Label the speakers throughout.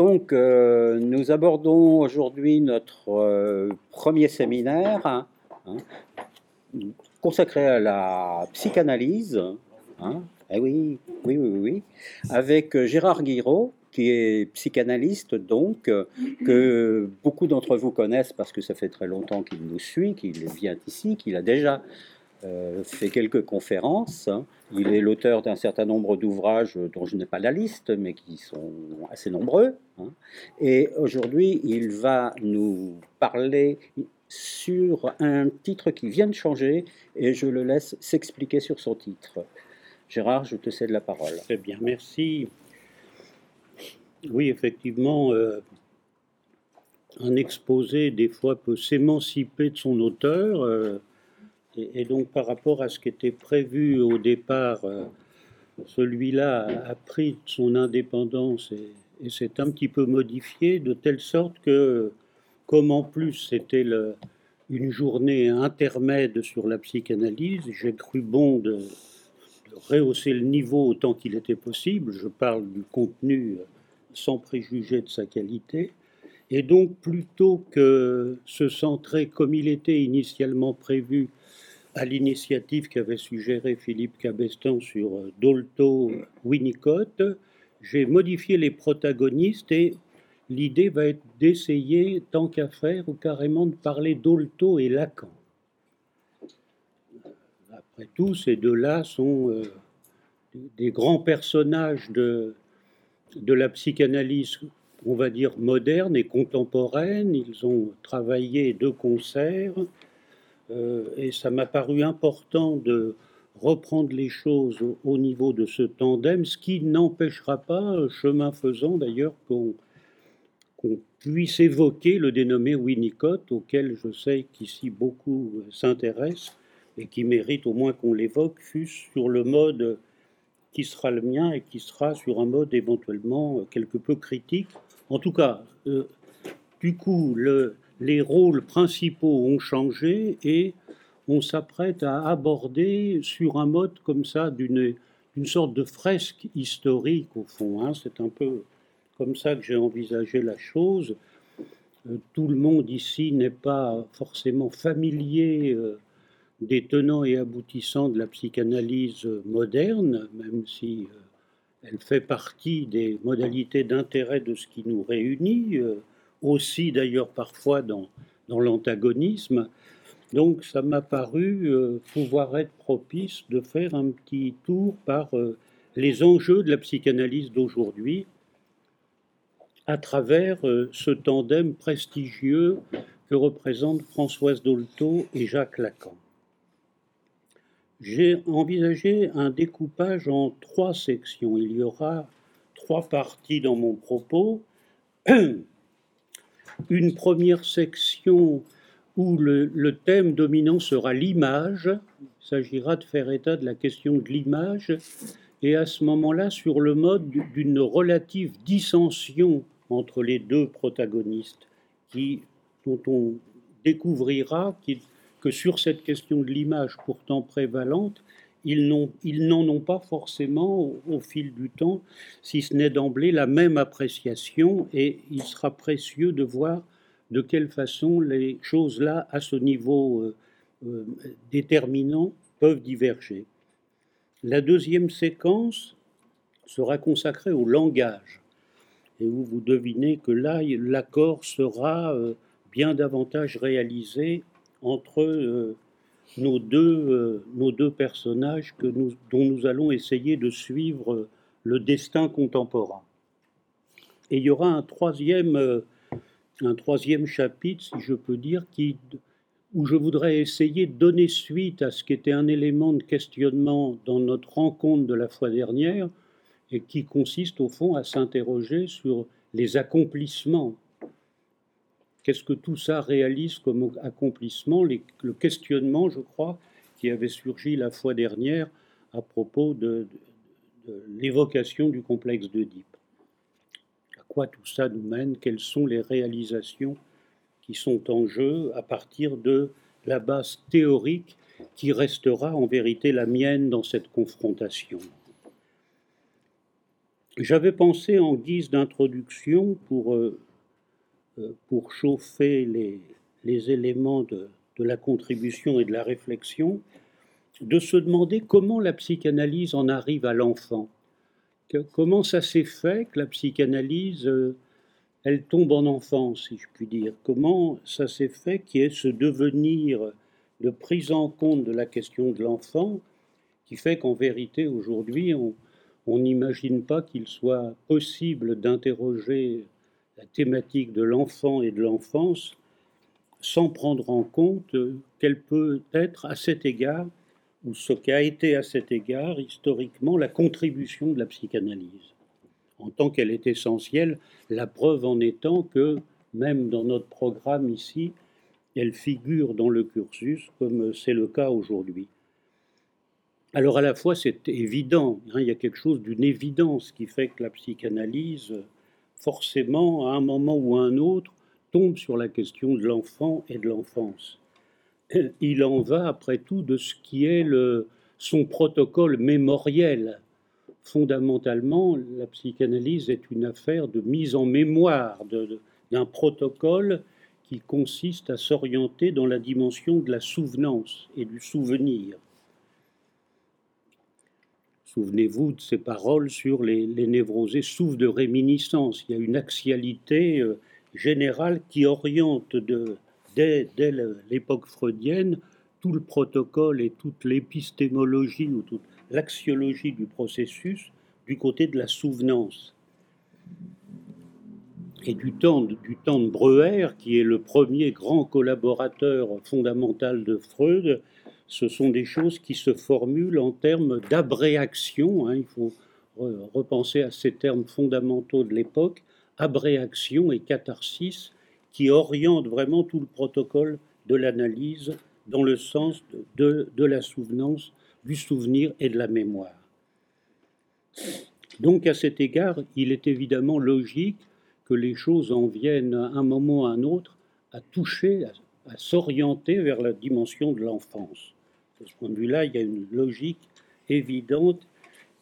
Speaker 1: Donc, euh, nous abordons aujourd'hui notre euh, premier séminaire hein, hein, consacré à la psychanalyse. Hein, eh oui, oui, oui, oui, avec Gérard Guiraud, qui est psychanalyste, donc, que beaucoup d'entre vous connaissent parce que ça fait très longtemps qu'il nous suit, qu'il vient ici, qu'il a déjà euh, fait quelques conférences. Il est l'auteur d'un certain nombre d'ouvrages dont je n'ai pas la liste, mais qui sont assez nombreux. Hein. Et aujourd'hui, il va nous parler sur un titre qui vient de changer, et je le laisse s'expliquer sur son titre. Gérard, je te cède la parole.
Speaker 2: Très bien, merci. Oui, effectivement, euh, un exposé, des fois, peut s'émanciper de son auteur. Euh, et, donc par rapport à ce qui était prévu au départ, euh, celui-là a pris son indépendance et, s'est un petit peu modifié de telle sorte que, comme en plus c'était une journée intermède sur la psychanalyse, j'ai cru bon de, rehausser le niveau autant qu'il était possible. Je parle du contenu euh, sans préjuger de sa qualité. Et donc, plutôt que se centrer comme il était initialement prévu à l'initiative qu'avait suggéré Philippe Cabestan sur euh, Dolto Winnicott, j'ai modifié les protagonistes et l'idée va être d'essayer, tant qu'à faire, ou carrément de parler Dolto et Lacan. Après tout, ces deux-là sont euh, des grands personnages de, de la psychanalyse, on va dire, moderne et contemporaine. Ils ont travaillé de concert euh, et ça m'a paru important de reprendre les choses au, niveau de ce tandem, ce qui n'empêchera pas, chemin faisant d'ailleurs, qu'on puisse évoquer le dénommé Winnicott, auquel je sais qu'ici beaucoup s'intéressent et qui mérite au moins qu'on l'évoque, fût sur le mode qui sera le mien et qui sera sur un mode éventuellement quelque peu critique. En tout cas, euh, du coup, le, les rôles principaux ont changé et on s'apprête à aborder sur un mode comme ça d'une sorte de fresque historique au fond. Hein. C'est un peu comme ça que j'ai envisagé la chose. Euh, tout le monde ici n'est pas forcément familier euh, des tenants et aboutissants de la psychanalyse moderne, même si euh, elle fait partie des modalités d'intérêt de ce qui nous réunit aussi d'ailleurs parfois dans, dans l'antagonisme. Donc ça m'a paru euh, pouvoir être propice de faire un petit tour par euh, les enjeux de la psychanalyse d'aujourd'hui à travers euh, ce tandem prestigieux que représentent Françoise Dolto et Jacques Lacan. J'ai envisagé un découpage en trois sections. Il y aura trois parties dans mon propos. une première section où le, thème dominant sera l'image. Il s'agira de faire état de la question de l'image et à ce moment-là sur le mode d'une relative dissension entre les deux protagonistes qui, dont on découvrira que sur cette question de l'image pourtant prévalente, ils n'en ont pas forcément au, fil du temps, si ce n'est d'emblée la même appréciation, et il sera précieux de voir de quelle façon les choses-là, à ce niveau euh, euh, déterminant, peuvent diverger. La deuxième séquence sera consacrée au langage, et où vous devinez que là, l'accord sera euh, bien davantage réalisé entre nos deux, euh, nos deux personnages dont nous allons essayer de suivre le destin contemporain. Et il y aura un troisième, euh, chapitre, si je peux dire, où je voudrais essayer de donner suite à ce qui était un élément de questionnement dans notre rencontre de la fois dernière, et qui consiste au fond à s'interroger sur les accomplissements Qu'est-ce que tout ça réalise comme accomplissement Le questionnement, je crois, qui avait surgi la fois dernière à propos de, l'évocation du complexe d'Oedipe. À quoi tout ça nous mène? Quelles sont les réalisations qui sont en jeu à partir de la base théorique qui restera en vérité la mienne dans cette confrontation? J'avais pensé en guise d'introduction pour, euh, pour chauffer les, les éléments de, de la contribution et de la réflexion, de se demander comment la psychanalyse en arrive à l'enfant. Comment ça s'est fait que la psychanalyse, euh, elle tombe en enfance, si je puis dire? Comment ça s'est fait qu'il y ait ce devenir de prise en compte de la question de l'enfant qui fait qu'en vérité, aujourd'hui, on n'imagine pas qu'il soit possible d'interroger la thématique de l'enfant et de l'enfance sans prendre en compte qu'elle peut être à cet égard ou ce qu'a été à cet égard historiquement la contribution de la psychanalyse. En tant qu'elle est essentielle, la preuve en étant que, même dans notre programme ici, elle figure dans le cursus comme c'est le cas aujourd'hui. Alors à la fois c'est évident, hein, il y a quelque chose d'une évidence qui fait que la psychanalyse, forcément, à un moment ou à un autre, tombe sur la question de l'enfant et de l'enfance il en va après tout de ce qui est le, son protocole mémoriel. Fondamentalement, la psychanalyse est une affaire de mise en mémoire d'un protocole qui consiste à s'orienter dans la dimension de la souvenance et du souvenir. Souvenez-vous de ces paroles sur les, névrosés souffrent de réminiscence. Il y a une axialité euh, générale qui oriente de, dès, l'époque freudienne, tout le protocole et toute l'épistémologie ou toute l'axiologie du processus du côté de la souvenance. Et du temps de Breuer, qui est le premier grand collaborateur fondamental de Freud, ce sont des choses qui se formulent en termes d'abréaction. Hein, il faut repenser à ces termes fondamentaux de l'époque, abréaction et catharsis, qui oriente vraiment tout le protocole de l'analyse dans le sens de, de, la souvenance, du souvenir et de la mémoire. Donc à cet égard, il est évidemment logique que les choses en viennent à un moment ou à un autre à toucher, à, s'orienter vers la dimension de l'enfance. De ce point de vue-là, il y a une logique évidente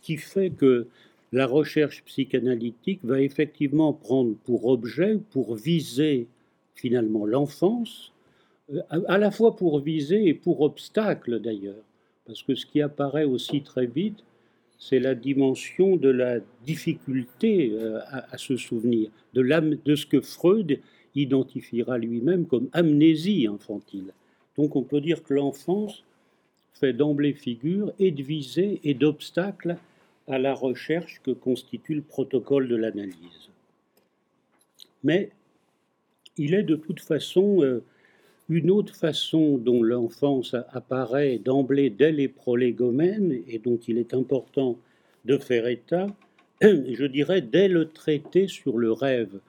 Speaker 2: qui fait que la recherche psychanalytique va effectivement prendre pour objet, pour viser finalement l'enfance, euh, à la fois pour viser et pour obstacle d'ailleurs, parce que ce qui apparaît aussi très vite, c'est la dimension de la difficulté euh, à, se souvenir, de, de ce que Freud identifiera lui-même comme amnésie infantile. Donc on peut dire que l'enfance fait d'emblée figure et de visée et d'obstacle à la recherche que constitue le protocole de l'analyse. Mais il est de toute façon euh, une autre façon dont l'enfance apparaît d'emblée dès les prolégomènes et dont il est important de faire état, je dirais dès le traité sur le rêve,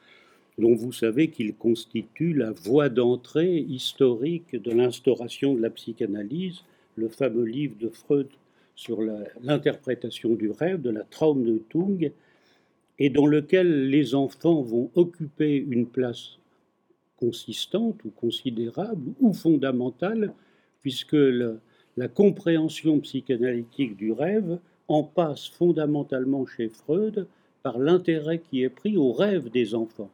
Speaker 2: dont vous savez qu'il constitue la voie d'entrée historique de l'instauration de la psychanalyse, le fameux livre de Freud sur l'interprétation du rêve, de la traume de Tung, et dans lequel les enfants vont occuper une place consistante ou considérable ou fondamentale, puisque la compréhension psychanalytique du rêve en passe fondamentalement chez Freud par l'intérêt qui est pris aux rêves des enfants.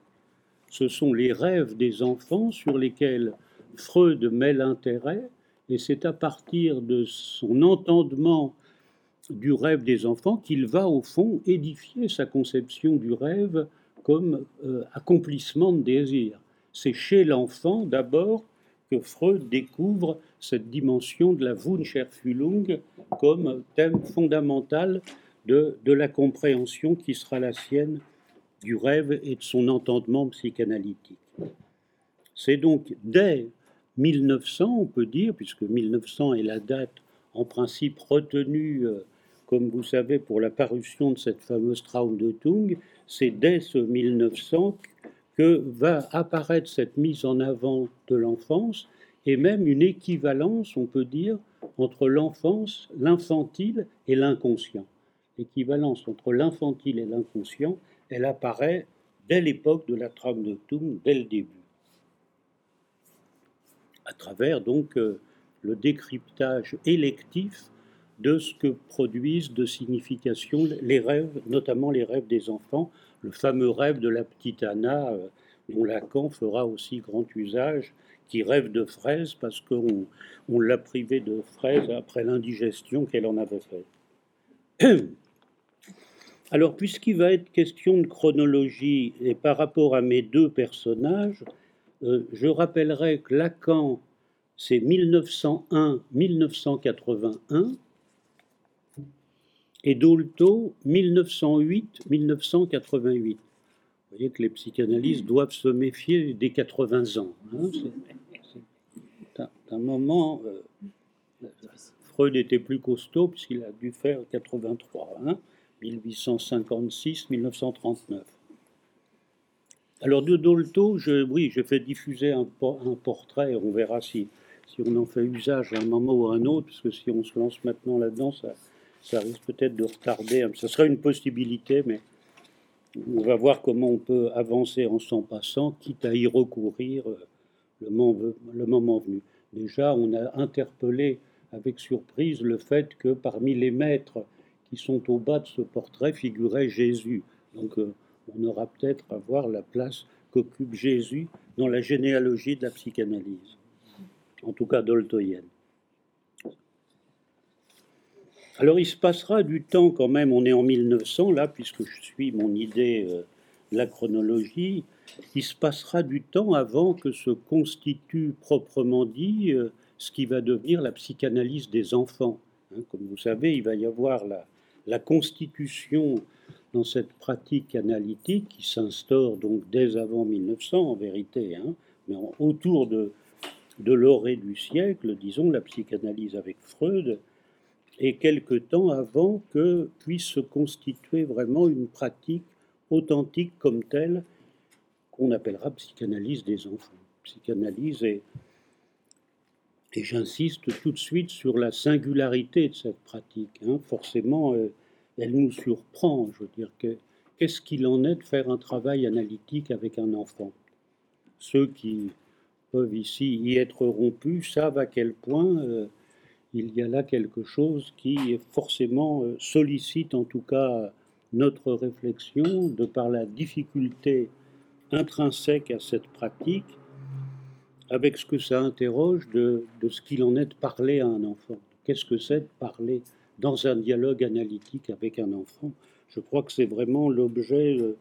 Speaker 2: Ce sont les rêves des enfants sur lesquels Freud met l'intérêt, et c'est à partir de son entendement du rêve des enfants qu'il va au fond édifier sa conception du rêve comme euh, accomplissement de désir. C'est chez l'enfant d'abord que Freud découvre cette dimension de la Wunscherfüllung comme thème fondamental de, de la compréhension qui sera la sienne du rêve et de son entendement psychanalytique. C'est donc dès 1900, on peut dire, puisque 1900 est la date en principe retenue, euh, comme vous savez, pour la parution de cette fameuse Tung, c'est dès ce 1900 que va apparaître cette mise en avant de l'enfance et même une équivalence, on peut dire, entre l'enfance, l'infantile et l'inconscient. L'équivalence entre l'infantile et l'inconscient, elle apparaît dès l'époque de la trame de Thum, dès le début. À travers donc euh, le décryptage électif de ce que produisent de signification les rêves, notamment les rêves des enfants, le fameux rêve de la petite Anna, euh, dont Lacan fera aussi grand usage, qui rêve de fraises parce qu'on on, l'a privée de fraises après l'indigestion qu'elle en avait faite. Alors, puisqu'il va être question de chronologie et par rapport à mes deux personnages, euh, je rappellerai que Lacan, c'est 1901-1981, et Dolto, 1908-1988. Vous voyez que les psychanalystes doivent se méfier des 80 ans. Hein, c'est un, moment. Euh, Freud était plus costaud puisqu'il a dû faire 83, 1856-1939. Alors de Dolto, je, oui, je fais diffuser un, portrait, on verra si, si on en fait usage à un moment ou à un autre, parce que si on se lance maintenant là-dedans, ça, risque peut-être de retarder. Ce serait une possibilité, mais on va voir comment on peut avancer en s'en passant, quitte à y recourir euh, le moment, le moment venu. Déjà, on a interpellé avec surprise le fait que parmi les maîtres qui sont au bas de ce portrait figurait Jésus. Donc, euh, on aura peut-être à voir la place qu'occupe Jésus dans la généalogie de la psychanalyse, en tout cas doltoïenne. Alors il se passera du temps quand même, on est en 1900 là, puisque je suis mon idée euh, de la chronologie, il se passera du temps avant que se constitue proprement dit euh, ce qui va devenir la psychanalyse des enfants. Hein. comme vous savez, il va y avoir la constitution dans cette pratique analytique qui s'instaure donc dès avant 1900 en vérité, hein, mais autour de, de l'orée du siècle, disons la psychanalyse avec Freud, et quelque temps avant que puisse se constituer vraiment une pratique authentique comme telle qu'on appellera psychanalyse des enfants. Psychanalyse et, et j'insiste tout de suite sur la singularité de cette pratique. Hein. Forcément, euh, elle nous surprend. Je veux dire, que, qu'est-ce qu'il en est de faire un travail analytique avec un enfant? Ceux qui peuvent ici y être rompus savent à quel point euh, il y a là quelque chose qui forcément euh, sollicite en tout cas notre réflexion de par la difficulté intrinsèque à cette pratique, avec ce que ça interroge de, de ce qu'il en est de parler à un enfant. Qu'est-ce que c'est de parler dans un dialogue analytique avec un enfant. Je crois que c'est vraiment l'objet euh,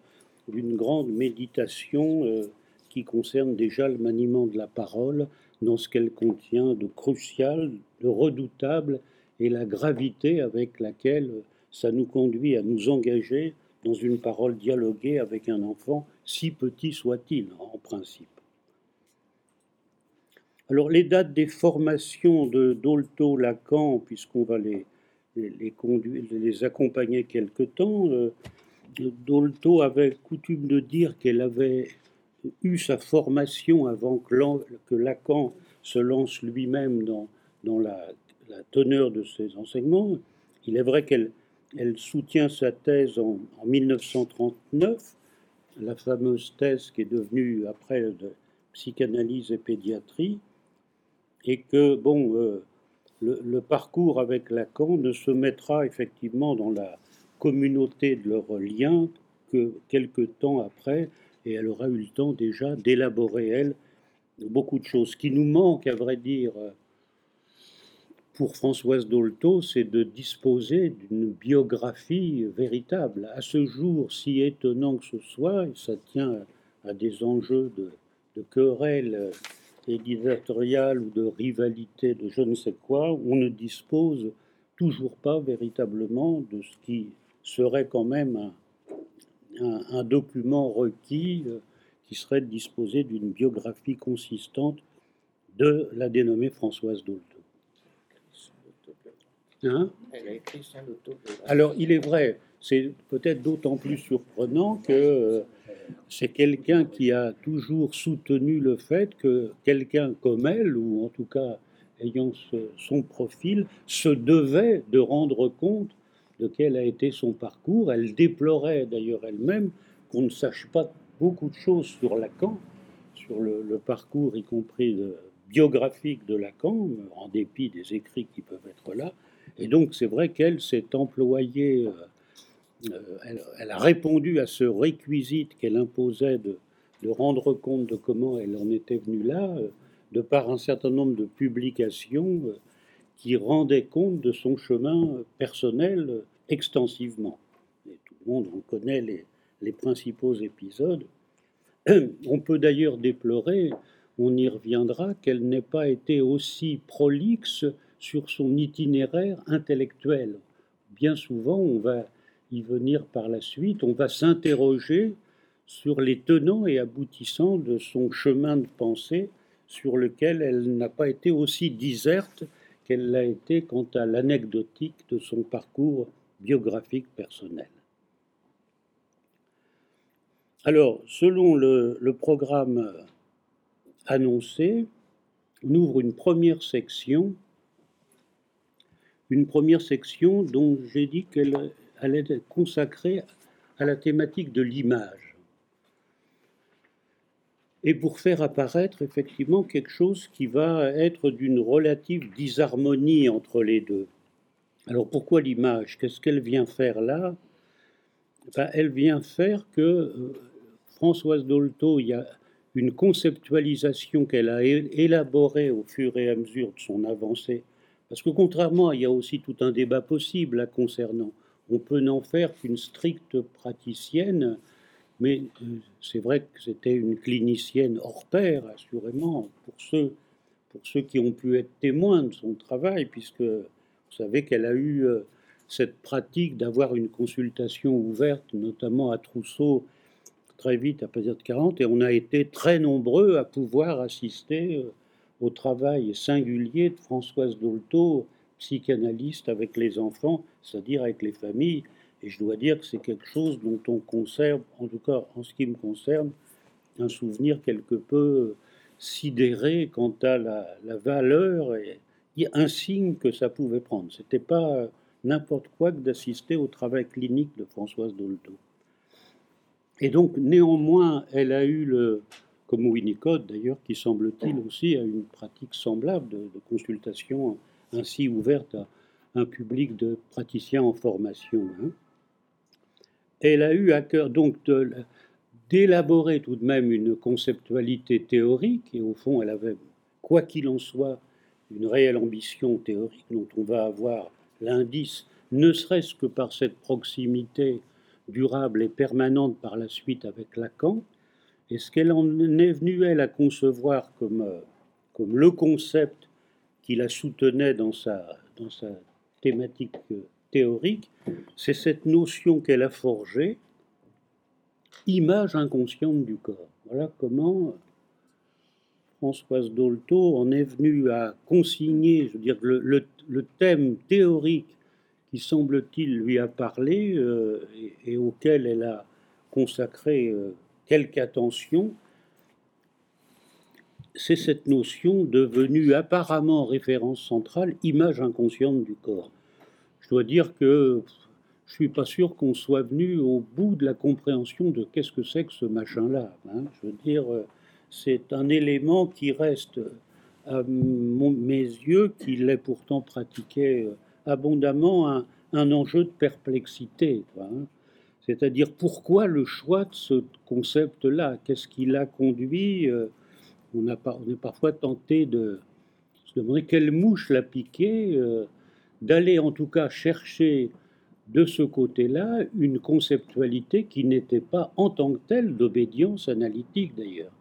Speaker 2: d'une grande méditation euh, qui concerne déjà le maniement de la parole dans ce qu'elle contient de crucial, de redoutable et la gravité avec laquelle ça nous conduit à nous engager dans une parole dialoguée avec un enfant, si petit soit-il en principe. Alors les dates des formations de Dolto Lacan, puisqu'on va les, les, conduire, les accompagner quelque temps. Euh, Dolto avait coutume de dire qu'elle avait eu sa formation avant que, Lacan se lance lui-même dans, la, teneur de ses enseignements. Il est vrai qu'elle elle soutient sa thèse en, 1939, la fameuse thèse qui est devenue après de psychanalyse et pédiatrie, et que, bon, euh, le, parcours avec Lacan ne se mettra effectivement dans la communauté de leurs liens que quelques temps après, et elle aura eu le temps déjà d'élaborer, elle, beaucoup de choses. Ce qui nous manque, à vrai dire, pour Françoise Dolto, c'est de disposer d'une biographie véritable. À ce jour, si étonnant que ce soit, et ça tient à des enjeux de, de querelles éditoriale ou de rivalité de je ne sais quoi, on ne dispose toujours pas véritablement de ce qui serait quand même un, document requis euh, qui serait de disposer d'une biographie consistante de la dénommée Françoise Dolto. Hein? Alors, il est vrai, c'est peut-être d'autant plus surprenant que euh, c'est quelqu'un qui a toujours soutenu le fait que quelqu'un comme elle, ou en tout cas ayant son profil, se devait de rendre compte de quel a été son parcours. Elle déplorait d'ailleurs elle-même qu'on ne sache pas beaucoup de choses sur Lacan, sur le, parcours y compris biographique de Lacan, en dépit des écrits qui peuvent être là. Et donc c'est vrai qu'elle s'est employée, elle, a répondu à ce réquisite qu'elle imposait de, rendre compte de comment elle en était venue là, de par un certain nombre de publications qui rendaient compte de son chemin personnel extensivement. Et tout le monde en connaît les, les principaux épisodes. On peut d'ailleurs déplorer, on y reviendra, qu'elle n'ait pas été aussi prolixe sur son itinéraire intellectuel. Bien souvent, on va y venir par la suite, on va s'interroger sur les tenants et aboutissants de son chemin de pensée sur lequel elle n'a pas été aussi diserte qu'elle l'a été quant à l'anecdotique de son parcours biographique personnel. Alors, selon le, programme annoncé, on ouvre une première section, une première section dont j'ai dit qu'elle allait être consacrée à la thématique de l'image. Et pour faire apparaître effectivement quelque chose qui va être d'une relative disharmonie entre les deux. Alors pourquoi l'image? Qu'est-ce qu'elle vient faire là? Ben, Elle vient faire que euh, Françoise Dolto, il y a une conceptualisation qu'elle a élaborée au fur et à mesure de son avancée. Parce que contrairement, il y a aussi tout un débat possible concernant. On peut n'en faire qu'une stricte praticienne, mais euh, c'est vrai que c'était une clinicienne hors pair, assurément, pour ceux, pour ceux qui ont pu être témoins de son travail, puisque vous savez qu'elle a eu euh, cette pratique d'avoir une consultation ouverte, notamment à Trousseau très vite à partir de 40 et on a été très nombreux à pouvoir assister euh, au travail singulier de Françoise Dolto, psychanalyste avec les enfants, c'est-à-dire avec les familles. Et je dois dire que c'est quelque chose dont on conserve, en tout cas en ce qui me concerne, un souvenir quelque peu sidéré quant à la, valeur et insigne que ça pouvait prendre. C'était pas n'importe quoi que d'assister au travail clinique de Françoise Dolto. Et donc, néanmoins, elle a eu le, comme Winnicott d'ailleurs, qui semble-t-il aussi a une pratique semblable de, consultation ainsi ouverte à un public de praticiens en formation. Hein. Elle a eu à cœur donc d'élaborer tout de même une conceptualité théorique, et au fond, elle avait, quoi qu'il en soit, une réelle ambition théorique dont on va avoir l'indice, ne serait-ce que par cette proximité durable et permanente par la suite avec Lacan, et ce qu'elle en est venue, elle, à concevoir comme, euh, comme le concept qui la soutenait dans sa, dans sa thématique euh, théorique, c'est cette notion qu'elle a forgée, image inconsciente du corps. Voilà comment Françoise Dolto en est venue à consigner, je veux le, le thème théorique qui semble-t-il lui a parlé euh, et, auquel elle a consacré euh, quelque attention, c'est cette notion devenue apparemment référence centrale, image inconsciente du corps. Je dois dire que je ne suis pas sûr qu'on soit venu au bout de la compréhension de qu'est-ce que c'est que ce machin-là. Hein. Je veux dire, euh, c'est un élément qui reste à mes yeux, qu'il est pourtant pratiqué abondamment un, enjeu de perplexité. Hein. C'est-à-dire pourquoi le choix de ce concept-là? Qu'est-ce qui l'a conduit euh, on, a, est parfois tenté de se demander quelle mouche l'a piqué, euh, d'aller en tout cas chercher de ce côté-là une conceptualité qui n'était pas en tant que telle d'obédience analytique d'ailleurs.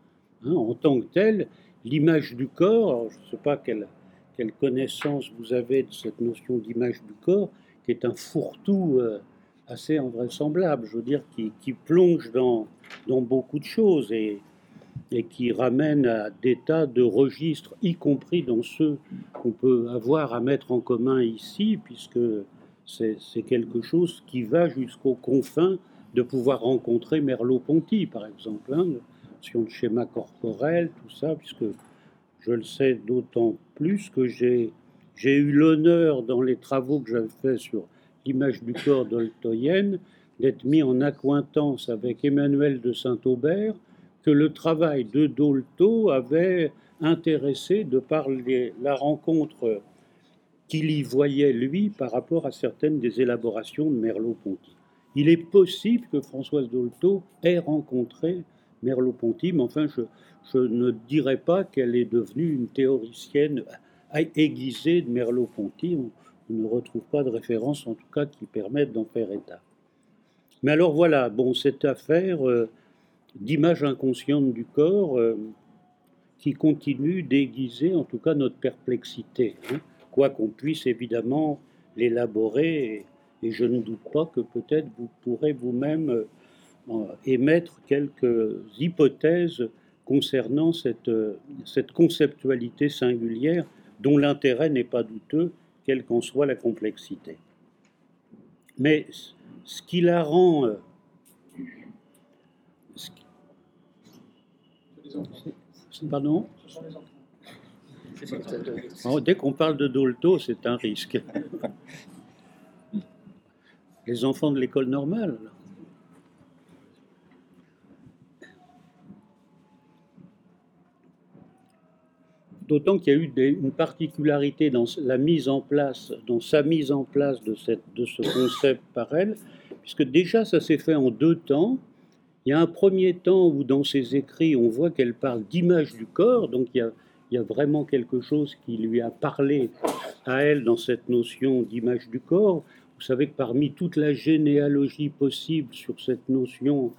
Speaker 2: Hein. en tant que telle, l'image du corps, je ne sais pas quelle quelle connaissance vous avez de cette notion d'image du corps, qui est un fourre-tout euh, assez invraisemblable, je veux dire, qui, plonge dans, dans, beaucoup de choses et, et qui ramène à des tas de registres, y compris dans ceux qu'on peut avoir à mettre en commun ici, puisque c'est quelque chose qui va jusqu'aux confins de pouvoir rencontrer Merleau-Ponty, par exemple, hein, notion de schéma corporel, tout ça, puisque je le sais d'autant plus que j'ai eu l'honneur dans les travaux que j'avais faits sur l'image du corps d'Oltoyen d'être mis en accointance avec Emmanuel de Saint-Aubert que le travail de Dolto avait intéressé de par la rencontre qu'il y voyait, lui, par rapport à certaines des élaborations de Merleau-Ponty. Il est possible que Françoise Dolto ait rencontré Merleau-Ponty, mais enfin, je, ne dirais pas qu'elle est devenue une théoricienne aiguisée de Merleau-Ponty. On, ne retrouve pas de référence, en tout cas, qui permettent d'en faire état. Mais alors voilà, bon, cette affaire euh, d'image inconsciente du corps euh, qui continue d'aiguiser, en tout cas, notre perplexité, hein, quoi qu'on puisse évidemment l'élaborer, et, je ne doute pas que peut-être vous pourrez vous-même euh, émettre quelques hypothèses concernant cette, euh, cette conceptualité singulière dont l'intérêt n'est pas douteux, quelle qu'en soit la complexité. Mais ce qui la rend... pardon oh, Dès qu'on parle de Dolto, c'est un risque. Les enfants de l'école normale. D'autant qu'il y a eu une particularité dans la mise en place, dans sa mise en place de, de ce concept par elle, puisque déjà ça s'est fait en deux temps. Il y a un premier temps où dans ses écrits on voit qu'elle parle d'image du corps, donc il y, a, vraiment quelque chose qui lui a parlé à elle dans cette notion d'image du corps. Vous savez que parmi toute la généalogie possible sur cette notion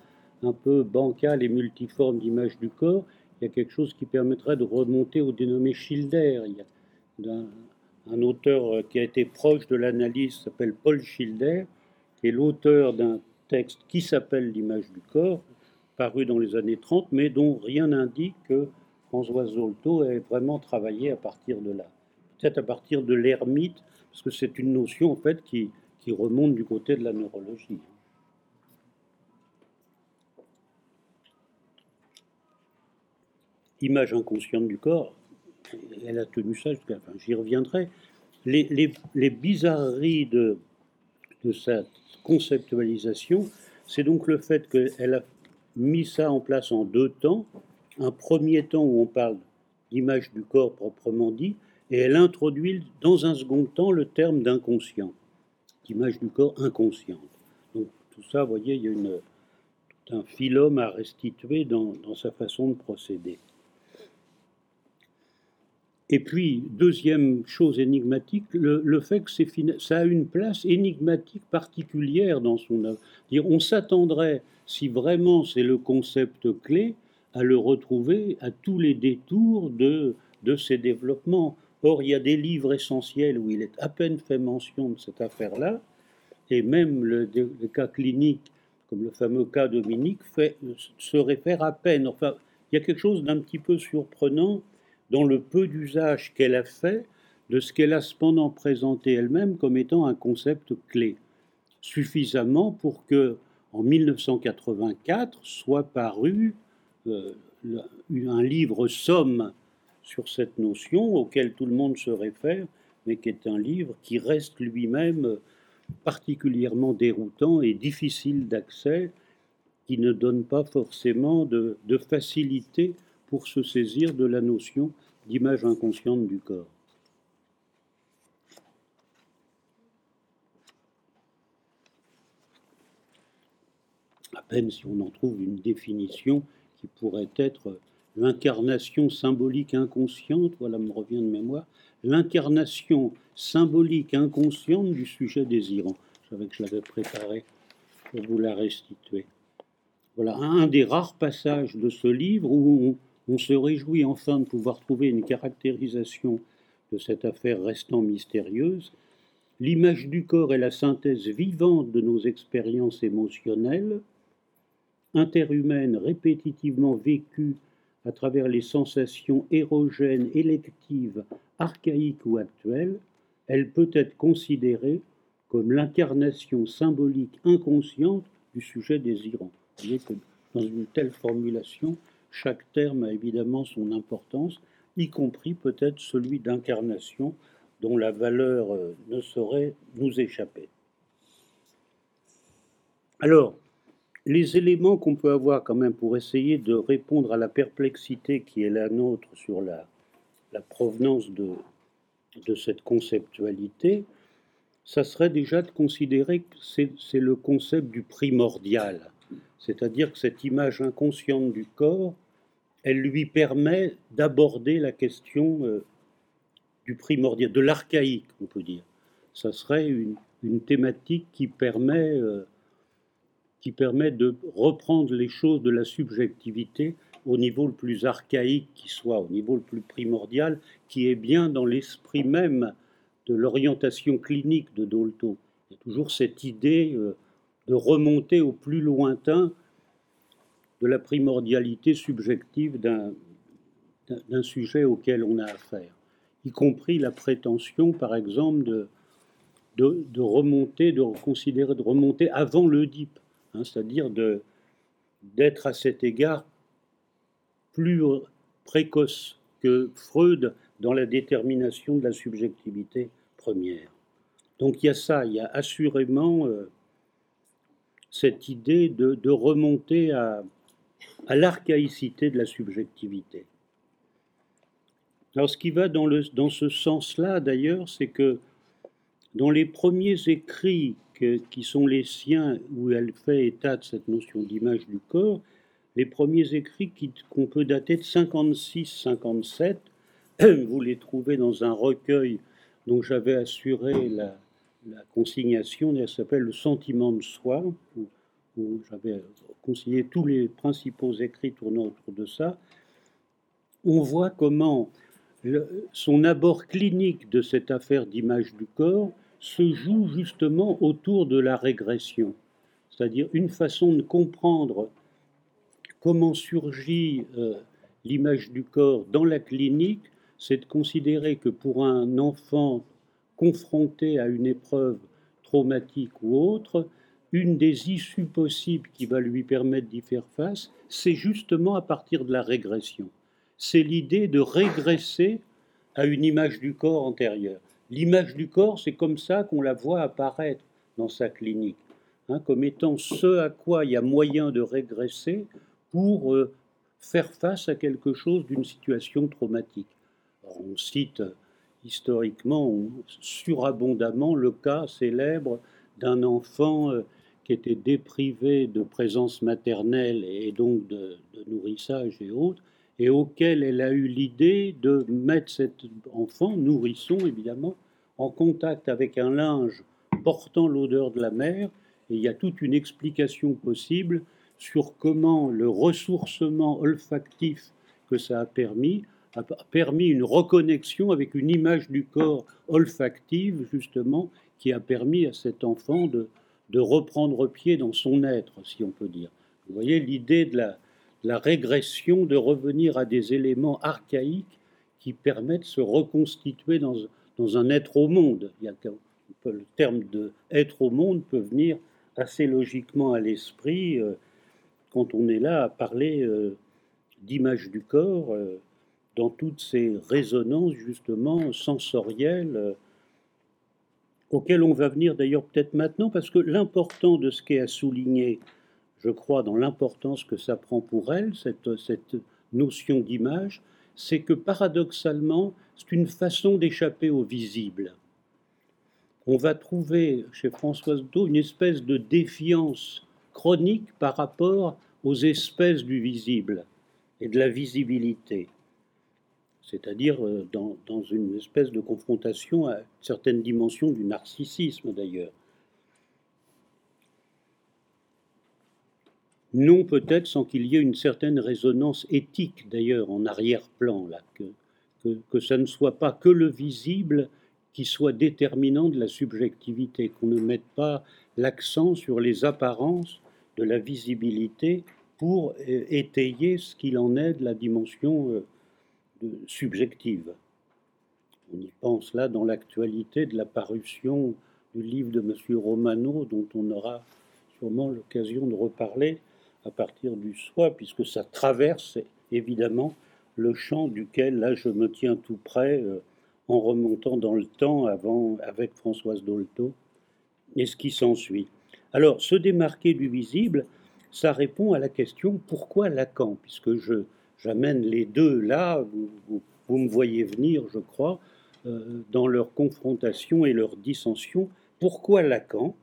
Speaker 2: un peu bancale et multiforme d'image du corps, il y a quelque chose qui permettrait de remonter au dénommé Schilder. Il y a un, auteur euh, qui a été proche de l'analyse s'appelle Paul Schilder, qui est l'auteur d'un texte qui s'appelle L'image du corps, paru dans les années 30, mais dont rien n'indique que François Zolto ait vraiment travaillé à partir de là. Peut-être à partir de l'ermite, parce que c'est une notion en fait qui, qui remonte du côté de la neurologie. image inconsciente du corps, elle a tenu ça jusqu'à la fin. J'y reviendrai. Les, bizarreries de, de cette conceptualisation, c'est donc le fait qu'elle a mis ça en place en deux temps. Un premier temps où on parle d'image du corps proprement dit, et elle introduit dans un second temps le terme d'inconscient, d'image du corps inconsciente. Donc tout ça, vous voyez, il y a une, tout un philome à restituer dans sa façon de procéder. Et puis, deuxième chose énigmatique, le, fait que ça a une place énigmatique particulière dans son œuvre. On s'attendrait, si vraiment c'est le concept clé, à le retrouver à tous les détours de, de ses développements. Or, il y a des livres essentiels où il est à peine fait mention de cette affaire-là, et même le, cas clinique, comme le fameux cas Dominique, fait, se réfère à peine. Enfin, il y a quelque chose d'un petit peu surprenant dans le peu d'usage qu'elle a fait de ce qu'elle a cependant présenté elle-même comme étant un concept clé, suffisamment pour que, en 1984, soit paru euh, un livre somme sur cette notion auquel tout le monde se réfère, mais qui est un livre qui reste lui-même particulièrement déroutant et difficile d'accès, qui ne donne pas forcément de, de facilité pour se saisir de la notion d'image inconsciente du corps. À peine si on en trouve une définition qui pourrait être l'incarnation symbolique inconsciente, voilà me revient de mémoire, l'incarnation symbolique inconsciente du sujet désirant. Je savais que je l'avais préparé pour vous la restituer. Voilà un des rares passages de ce livre où on, on se réjouit enfin de pouvoir trouver une caractérisation de cette affaire restant mystérieuse. L'image du corps est la synthèse vivante de nos expériences émotionnelles, interhumaines répétitivement vécues à travers les sensations érogènes, électives, archaïques ou actuelles, elle peut être considérée comme l'incarnation symbolique inconsciente du sujet désirant. Dans une telle formulation, chaque terme a évidemment son importance, y compris peut-être celui d'incarnation dont la valeur euh, ne saurait nous échapper. Alors, les éléments qu'on peut avoir quand même pour essayer de répondre à la perplexité qui est la nôtre sur la, provenance de cette conceptualité, ça serait déjà de considérer que c'est le concept du primordial. C'est-à-dire que cette image inconsciente du corps, elle lui permet d'aborder la question euh, du primordial, de l'archaïque, on peut dire. Ça serait une, thématique qui permet, euh, qui permet de reprendre les choses de la subjectivité au niveau le plus archaïque qui soit, au niveau le plus primordial, qui est bien dans l'esprit même de l'orientation clinique de Dolto. Il y a toujours cette idée euh, de remonter au plus lointain de la primordialité subjective d'un sujet auquel on a affaire, y compris la prétention, par exemple, de, de, remonter, de considérer, de remonter avant l'Oedipe, hein, c'est-à-dire d'être à cet égard plus précoce que Freud dans la détermination de la subjectivité première. Donc il y a ça, il y a assurément euh, cette idée de, remonter à, à l'archaïcité de la subjectivité. Alors ce qui va dans, le, dans ce sens-là d'ailleurs, c'est que dans les premiers écrits qui sont les siens, où elle fait état de cette notion d'image du corps, les premiers écrits qu'on peut dater de 56-57, vous les trouvez dans un recueil dont j'avais assuré la, consignation, elle s'appelle Le sentiment de soi, où, j'avais consigné tous les principaux écrits tournant autour de ça. On voit comment son abord clinique de cette affaire d'image du corps se joue justement autour de la régression, c'est-à-dire une façon de comprendre comment surgit euh, l'image du corps dans la clinique, c'est de considérer que pour un enfant confronté à une épreuve traumatique ou autre, une des issues possibles qui va lui permettre d'y faire face, c'est justement à partir de la régression. C'est l'idée de régresser à une image du corps antérieure. L'image du corps, c'est comme ça qu'on la voit apparaître dans sa clinique, hein, comme étant ce à quoi il y a moyen de régresser pour euh, faire face à quelque chose d'une situation traumatique. on cite historiquement surabondamment le cas célèbre d'un enfant euh, qui était déprivé de présence maternelle et donc de, nourrissage et autres, et auquel elle a eu l'idée de mettre cet enfant, nourrisson évidemment, en contact avec un linge portant l'odeur de la mer, et il y a toute une explication possible sur comment le ressourcement olfactif que ça a permis a permis une reconnexion avec une image du corps olfactive, justement, qui a permis à cet enfant de, de reprendre pied dans son être, si on peut dire. Vous voyez l'idée de la, régression, de revenir à des éléments archaïques qui permettent de se reconstituer dans, dans un être au monde. Il y a, le terme de être au monde peut venir assez logiquement à l'esprit. Euh, quand on est là à parler euh, d'image du corps euh, dans toutes ces résonances justement sensorielles auxquelles on va venir d'ailleurs peut-être maintenant parce que l'important de ce qui est à souligner, je crois, dans l'importance que ça prend pour elle, cette, cette notion d'image, c'est que paradoxalement, c'est une façon d'échapper au visible. On va trouver chez Françoise Do une espèce de défiance chronique par rapport aux espèces du visible et de la visibilité, c'est-à-dire euh, dans, une espèce de confrontation à certaines dimensions du narcissisme d'ailleurs. Non peut-être sans qu'il y ait une certaine résonance éthique d'ailleurs en arrière-plan, là, que, que, ça ne soit pas que le visible qui soit déterminant de la subjectivité, qu'on ne mette pas l'accent sur les apparences de la visibilité pour euh, étayer ce qu'il en est de la dimension subjective. On y pense là dans l'actualité de la parution du livre de M. Romano, dont on aura sûrement l'occasion de reparler à partir du soi, puisque ça traverse évidemment le champ duquel là je me tiens tout près euh, en remontant dans le temps avant avec Françoise Dolto et ce qui s'ensuit. Alors, se démarquer du visible, ça répond à la question pourquoi Lacan? Puisque je, j'amène les deux là, vous, me voyez venir, je crois. euh, dans leur confrontation et leur dissension. Pourquoi Lacan?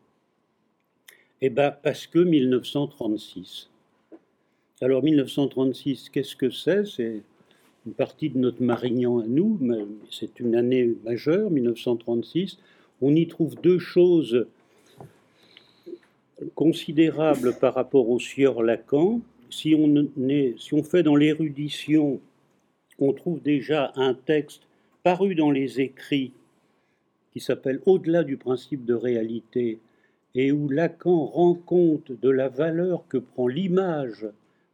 Speaker 2: Eh bien, parce que 1936. Alors, 1936, qu'est-ce que c'est? C'est une partie de notre Marignan à nous, mais c'est une année majeure, 1936. On y trouve deux choses considérables par rapport au sieur Lacan. Si on, fait dans l'érudition, on trouve déjà un texte paru dans les écrits qui s'appelle Au-delà du principe de réalité et où Lacan rend compte de la valeur que prend l'image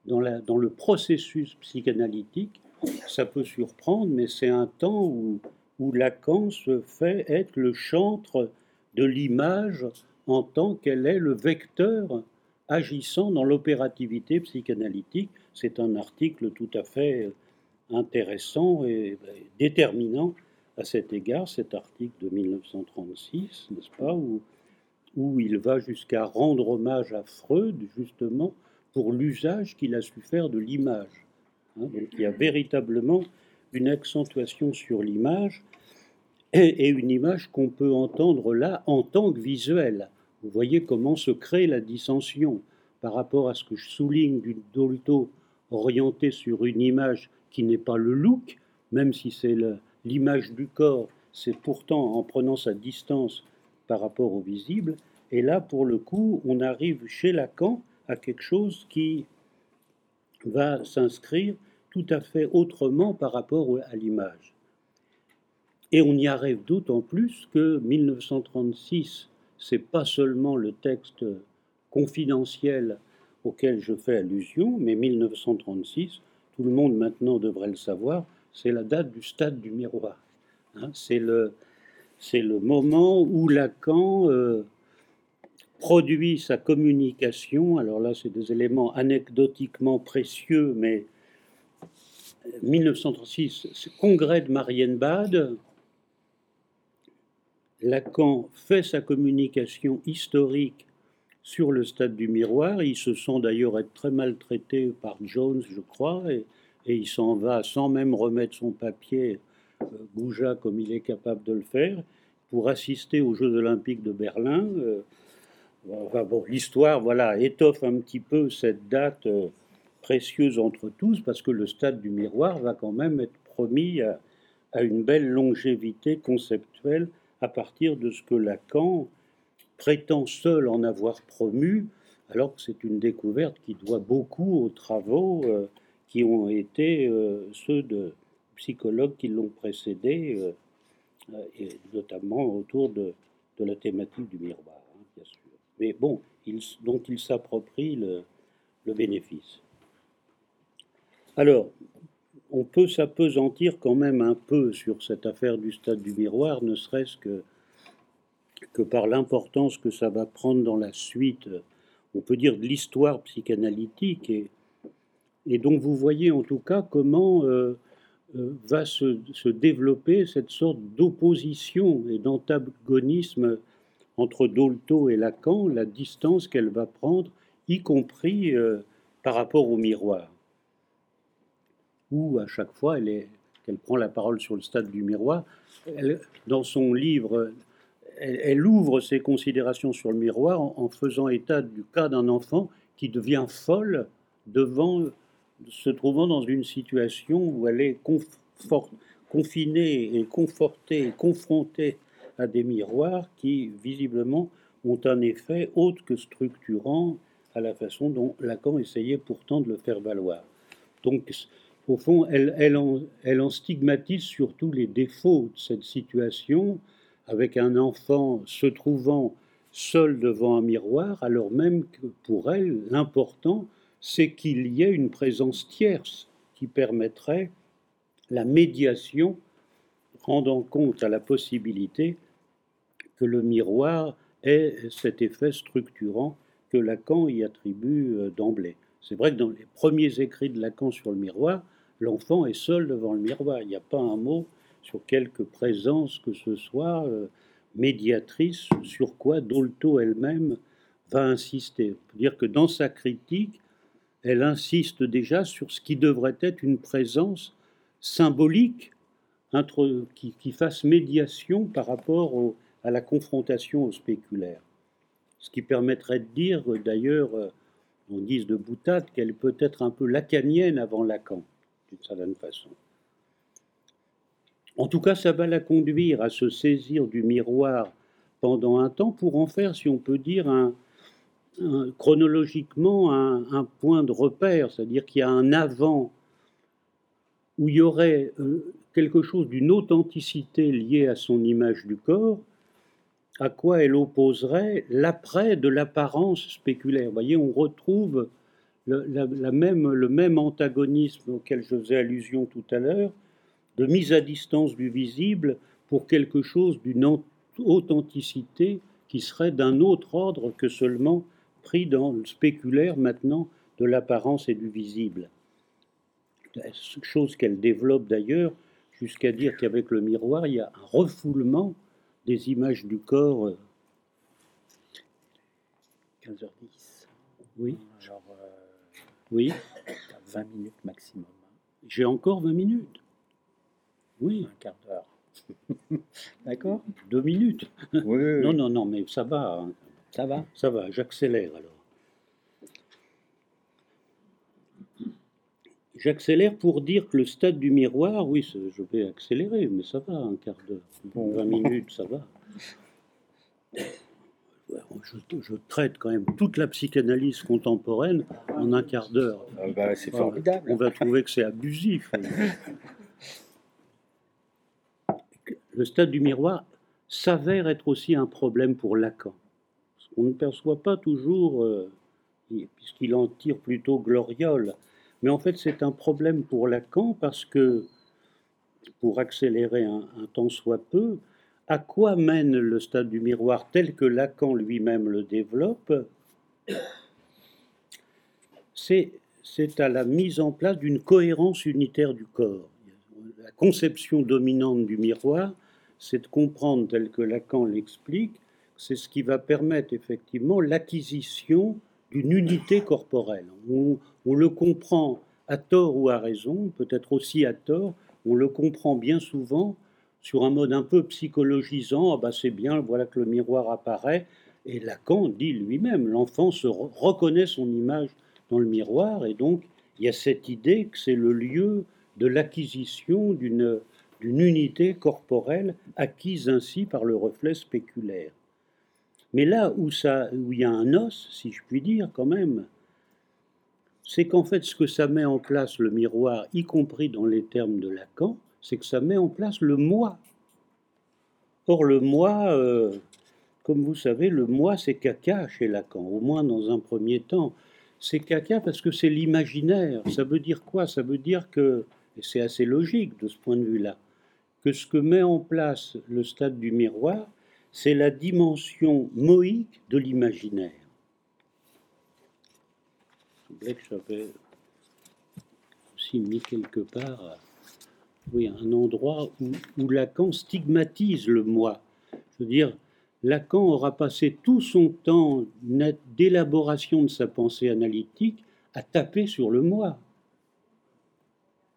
Speaker 2: dans, le processus psychanalytique, ça peut surprendre, mais c'est un temps où, Lacan se fait être le chantre de l'image en tant qu'elle est le vecteur agissant dans l'opérativité psychanalytique. C'est un article tout à fait intéressant et déterminant à cet égard, cet article de 1936, n'est-ce pas, où, où il va jusqu'à rendre hommage à Freud, justement, pour l'usage qu'il a su faire de l'image. Hein. donc il y a véritablement une accentuation sur l'image et, une image qu'on peut entendre là en tant que visuelle. Vous voyez comment se crée la dissension par rapport à ce que je souligne du Dolto orienté sur une image qui n'est pas le look, même si c'est l'image du corps, c'est pourtant en prenant sa distance par rapport au visible. Et là, pour le coup, on arrive chez Lacan à quelque chose qui va s'inscrire tout à fait autrement par rapport à l'image. Et on y arrive d'autant plus que 1936, c'est pas seulement le texte confidentiel auquel je fais allusion, mais 1936, tout le monde maintenant devrait le savoir, c'est la date du stade du miroir. Hein. c'est le, le moment où Lacan euh, produit sa communication. Alors là, c'est des éléments anecdotiquement précieux, mais 1936, congrès de Marienbad, Lacan fait sa communication historique sur le stade du miroir. Il se sent d'ailleurs être très maltraité par Jones, je crois, et, il s'en va sans même remettre son papier, euh, comme il est capable de le faire, pour assister aux Jeux olympiques de Berlin. Euh, l'histoire, voilà, étoffe un petit peu cette date euh, précieuse entre tous, parce que le stade du miroir va quand même être promis à une belle longévité conceptuelle à partir de ce que Lacan prétend seul en avoir promu, alors que c'est une découverte qui doit beaucoup aux travaux euh, qui ont été euh, ceux de psychologues qui l'ont précédé, euh, et notamment autour de, la thématique du miroir, hein, bien sûr. Mais bon, dont il s'approprie le, le bénéfice. Alors, on peut s'apesantir quand même un peu sur cette affaire du stade du miroir, ne serait-ce que par l'importance que ça va prendre dans la suite, on peut dire, de l'histoire psychanalytique. Et, donc vous voyez en tout cas comment euh, euh, va se, se, développer cette sorte d'opposition et d'antagonisme entre Dolto et Lacan, la distance qu'elle va prendre, y compris euh, par rapport au miroir, où à chaque fois elle qu'elle prend la parole sur le stade du miroir, elle, dans son livre elle, ouvre ses considérations sur le miroir en, faisant état du cas d'un enfant qui devient folle devant, se trouvant dans une situation où elle est confinée et confortée et confrontée à des miroirs qui, visiblement, ont un effet autre que structurant à la façon dont Lacan essayait pourtant de le faire valoir. Donc, au fond, elle, en stigmatise surtout les défauts de cette situation, avec un enfant se trouvant seul devant un miroir, alors même que pour elle, l'important, c'est qu'il y ait une présence tierce qui permettrait la médiation, rendant compte à la possibilité que le miroir ait cet effet structurant que Lacan y attribue euh, d'emblée. C'est vrai que dans les premiers écrits de Lacan sur le miroir, l'enfant est seul devant le miroir. Il n'y a pas un mot sur quelque présence que ce soit euh, médiatrice, sur quoi Dolto elle-même va insister. On peut dire que dans sa critique, elle insiste déjà sur ce qui devrait être une présence symbolique qui, fasse médiation par rapport à la confrontation au spéculaire. Ce qui permettrait de dire, d'ailleurs, euh, on dit de boutade, qu'elle peut être un peu lacanienne avant Lacan, d'une certaine façon. En tout cas, ça va la conduire à se saisir du miroir pendant un temps pour en faire, si on peut dire, chronologiquement un, point de repère, c'est-à-dire qu'il y a un avant où il y aurait euh, quelque chose d'une authenticité liée à son image du corps, à quoi elle opposerait l'après de l'apparence spéculaire. Vous voyez, on retrouve le, même, le même antagonisme auquel je faisais allusion tout à l'heure, de mise à distance du visible pour quelque chose d'une authenticité qui serait d'un autre ordre que seulement pris dans le spéculaire maintenant de l'apparence et du visible. Chose qu'elle développe d'ailleurs jusqu'à dire qu'avec le miroir, il y a un refoulement des images du corps.
Speaker 1: 15h10.
Speaker 2: Oui.
Speaker 1: Genre, euh,
Speaker 2: oui.
Speaker 1: 20 minutes maximum.
Speaker 2: J'ai encore 20 minutes. Oui.
Speaker 1: Un quart d'heure. D'accord
Speaker 2: Deux minutes.
Speaker 1: Oui,
Speaker 2: Non, non, non, mais ça va. Hein.
Speaker 1: Ça va
Speaker 2: Ça va, j'accélère alors. J'accélère pour dire que le stade du miroir, oui, je vais accélérer, mais ça va, un quart d'heure. Bon. 20 minutes, ça va. Je, traite quand même toute la psychanalyse contemporaine en un quart d'heure.
Speaker 1: Ah bah, c'est formidable.
Speaker 2: On va trouver que c'est abusif. le stade du miroir s'avère être aussi un problème pour Lacan. On ne perçoit pas toujours, euh, puisqu'il en tire plutôt gloriole, mais en fait c'est un problème pour Lacan parce que, pour accélérer un, temps soit peu, à quoi mène le stade du miroir tel que Lacan lui-même le développe C'est à la mise en place d'une cohérence unitaire du corps. La conception dominante du miroir, c'est de comprendre, tel que Lacan l'explique, c'est ce qui va permettre effectivement l'acquisition d'une unité corporelle. On, on, le comprend à tort ou à raison, peut-être aussi à tort, on le comprend bien souvent sur un mode un peu psychologisant, ah bah c'est bien, voilà que le miroir apparaît, et Lacan dit lui-même, l'enfant se reconnaît son image dans le miroir, et donc il y a cette idée que c'est le lieu de l'acquisition d'une unité corporelle acquise ainsi par le reflet spéculaire. Mais là où, ça, où il y a un os, si je puis dire quand même, c'est qu'en fait ce que ça met en place le miroir, y compris dans les termes de Lacan, c'est que ça met en place le moi. Or le moi, euh, comme vous savez, le moi c'est caca chez Lacan, au moins dans un premier temps. C'est caca parce que c'est l'imaginaire. Ça veut dire quoi? Ça veut dire que, et c'est assez logique de ce point de vue-là, que ce que met en place le stade du miroir, c'est la dimension moïque de l'imaginaire. Je j'avais aussi mis quelque part oui, un endroit où, Lacan stigmatise le moi. Je veux dire, Lacan aura passé tout son temps d'élaboration de sa pensée analytique à taper sur le moi.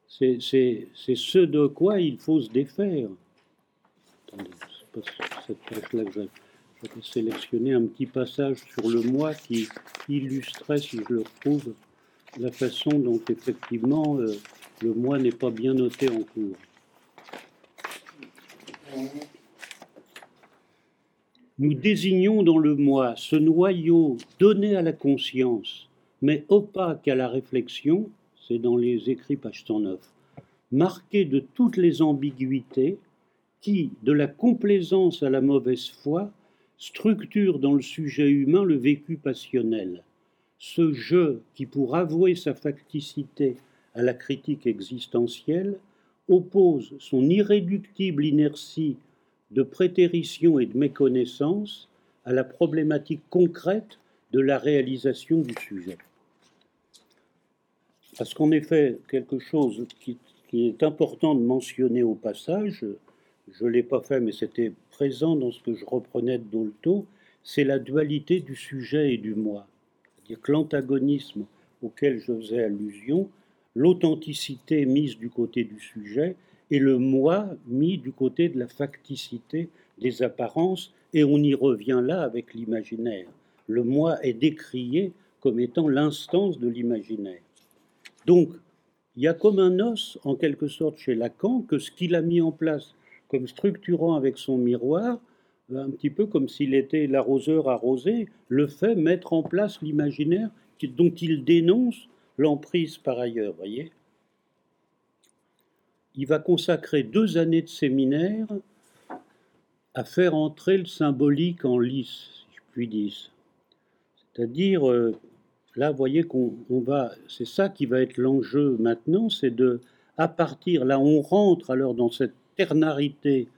Speaker 2: C'est ce de quoi il faut se défaire. Attendez, pas cette page-là que j'ai sélectionné un petit passage sur le moi qui illustrait, si je le retrouve, la façon dont effectivement euh, le moi n'est pas bien noté en cours. Nous désignons dans le moi ce noyau donné à la conscience, mais opaque à la réflexion, c'est dans les écrits page 109, marqué de toutes les ambiguïtés qui, de la complaisance à la mauvaise foi, structure dans le sujet humain le vécu passionnel. Ce jeu qui, pour avouer sa facticité à la critique existentielle, oppose son irréductible inertie de prétérition et de méconnaissance à la problématique concrète de la réalisation du sujet. Parce qu'en effet, quelque chose qui, est important de mentionner au passage, je ne l'ai pas fait, mais c'était présent dans ce que je reprenais de Dolto, c'est la dualité du sujet et du moi. C'est-à-dire que l'antagonisme auquel je faisais allusion, l'authenticité mise du côté du sujet et le moi mis du côté de la facticité des apparences, et on y revient là avec l'imaginaire. Le moi est décrié comme étant l'instance de l'imaginaire. Donc, il y a comme un os, en quelque sorte, chez Lacan, que ce qu'il a mis en place comme structurant avec son miroir, un petit peu comme s'il était l'arroseur arrosé, le fait mettre en place l'imaginaire dont il dénonce l'emprise par ailleurs, voyez Il va consacrer deux années de séminaire à faire entrer le symbolique en lice, si je puis dire. C'est-à-dire, euh, là, vous voyez qu'on va, c'est ça qui va être l'enjeu maintenant, c'est de, à partir, là, on rentre alors dans cette ternarité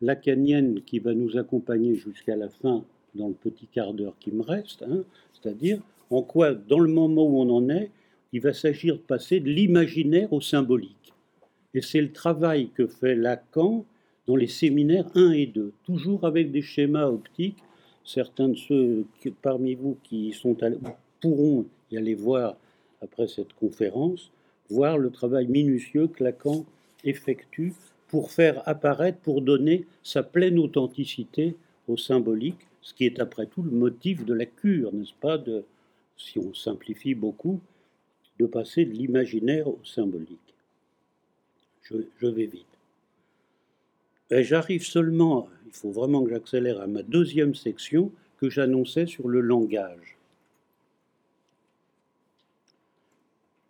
Speaker 2: lacanienne qui va nous accompagner jusqu'à la fin dans le petit quart d'heure qui me reste, hein, c'est-à-dire en quoi, dans le moment où on en est, il va s'agir de passer de l'imaginaire au symbolique. Et c'est le travail que fait Lacan dans les séminaires 1 et 2, toujours avec des schémas optiques. Certains de ceux parmi vous qui sont pourront y aller voir après cette conférence, voir le travail minutieux que Lacan effectue pour faire apparaître, pour donner sa pleine authenticité au symbolique, ce qui est après tout le motif de la cure, n'est-ce pas, de, si on simplifie beaucoup, de passer de l'imaginaire au symbolique. Je, vais vite. J'arrive seulement, il faut vraiment que j'accélère à ma deuxième section que j'annonçais sur le langage.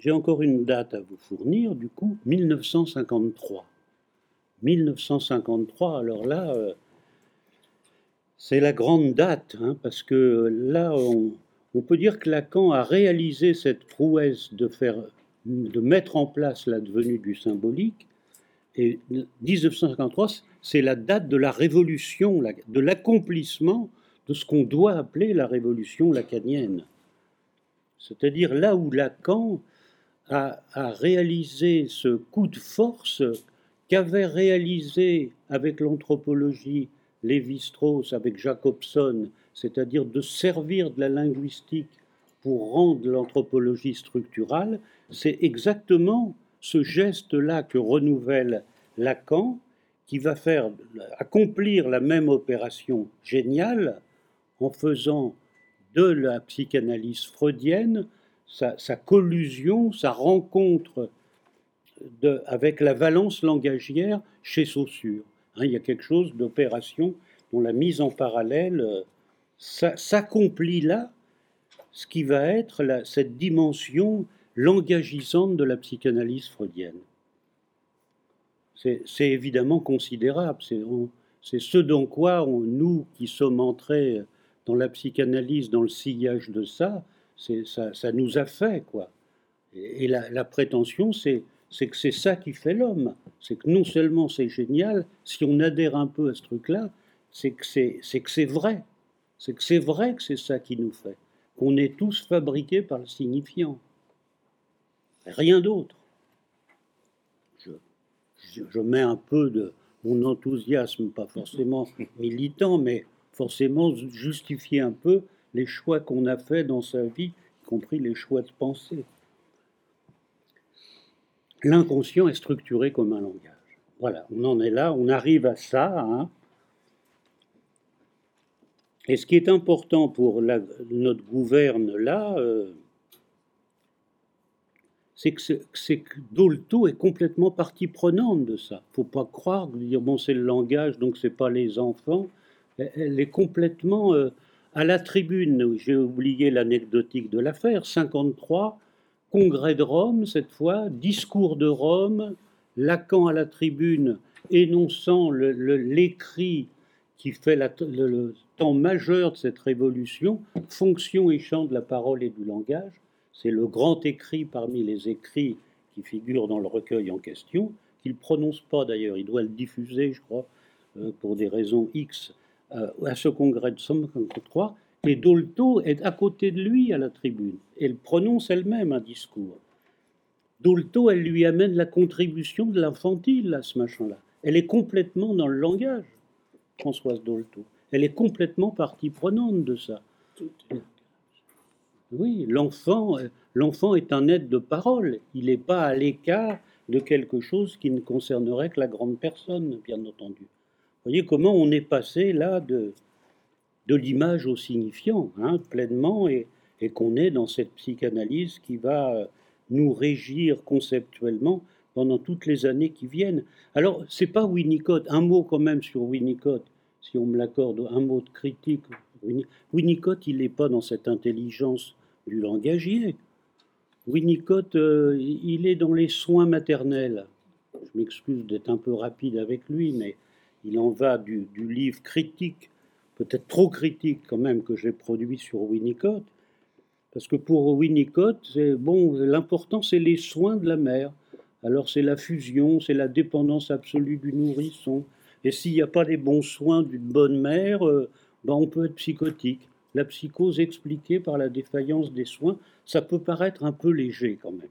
Speaker 2: J'ai encore une date à vous fournir, du coup, 1953. 1953, alors là, euh, c'est la grande date, hein, parce que là, on, peut dire que Lacan a réalisé cette prouesse de, faire, de mettre en place la devenue du symbolique. Et 1953, c'est la date de la révolution, de l'accomplissement de ce qu'on doit appeler la révolution lacanienne. C'est-à-dire là où Lacan a, a réalisé ce coup de force qu'avait réalisé avec l'anthropologie Lévi-Strauss, avec Jacobson, c'est-à-dire de servir de la linguistique pour rendre l'anthropologie structurale, c'est exactement ce geste-là que renouvelle Lacan, qui va faire accomplir la même opération géniale en faisant de la psychanalyse freudienne sa, collusion, sa rencontre avec la valence langagière chez Saussure. Hein, il y a quelque chose d'opération dont la mise en parallèle euh, s'accomplit là, ce qui va être cette dimension langagisante de la psychanalyse freudienne. C'est évidemment considérable. C'est ce dans quoi nous qui sommes entrés dans la psychanalyse, dans le sillage de ça, ça, nous a fait quoi. Et, la, la prétention, c'est que c'est ça qui fait l'homme. C'est que non seulement c'est génial, si on adhère un peu à ce truc-là, c'est, que c'est vrai. C'est que c'est vrai que c'est ça qui nous fait. Qu'on est tous fabriqués par le signifiant. Rien d'autre. Je, je, mets un peu de mon enthousiasme, pas forcément militant, mais forcément justifier un peu les choix qu'on a faits dans sa vie, y compris les choix de pensée l'inconscient est structuré comme un langage. Voilà, on en est là, on arrive à ça. Hein. Et ce qui est important pour notre gouverne là, euh, c'est que, Dolto est complètement partie prenante de ça. Faut pas croire, dire bon c'est le langage, donc c'est pas les enfants. Elle est complètement euh, à la tribune. J'ai oublié l'anecdotique de l'affaire. 53, Congrès de Rome, cette fois, discours de Rome, Lacan à la tribune énonçant l'écrit qui fait le, temps majeur de cette révolution, fonction et champ de la parole et du langage. C'est le grand écrit parmi les écrits qui figurent dans le recueil en question, qu'il ne prononce pas d'ailleurs, il doit le diffuser, je crois, euh, pour des raisons X, euh, à ce congrès de 53, et Dolto est à côté de lui à la tribune. Elle prononce elle-même un discours. Dolto, elle lui amène la contribution de l'infantile à ce machin-là. Elle est complètement dans le langage, Françoise Dolto. Elle est complètement partie prenante de ça. Oui, l'enfant, l'enfant est un être de parole. Il n'est pas à l'écart de quelque chose qui ne concernerait que la grande personne, bien entendu. Vous voyez comment on est passé là de, de l'image au signifiant, hein, pleinement, et, et qu'on est dans cette psychanalyse qui va nous régir conceptuellement pendant toutes les années qui viennent. Alors, c'est pas Winnicott, un mot quand même sur Winnicott, si on me l'accorde, un mot de critique. Winnicott, il n'est pas dans cette intelligence du langagier. Winnicott, euh, il est dans les soins maternels. Je m'excuse d'être un peu rapide avec lui, mais il en va du, du livre critique, peut-être trop critique quand même, que j'ai produit sur Winnicott. Parce que pour Winnicott, bon, l'important, c'est les soins de la mère. Alors c'est la fusion, c'est la dépendance absolue du nourrisson. Et s'il n'y a pas les bons soins d'une bonne mère, euh, ben on peut être psychotique. La psychose expliquée par la défaillance des soins, ça peut paraître un peu léger quand même.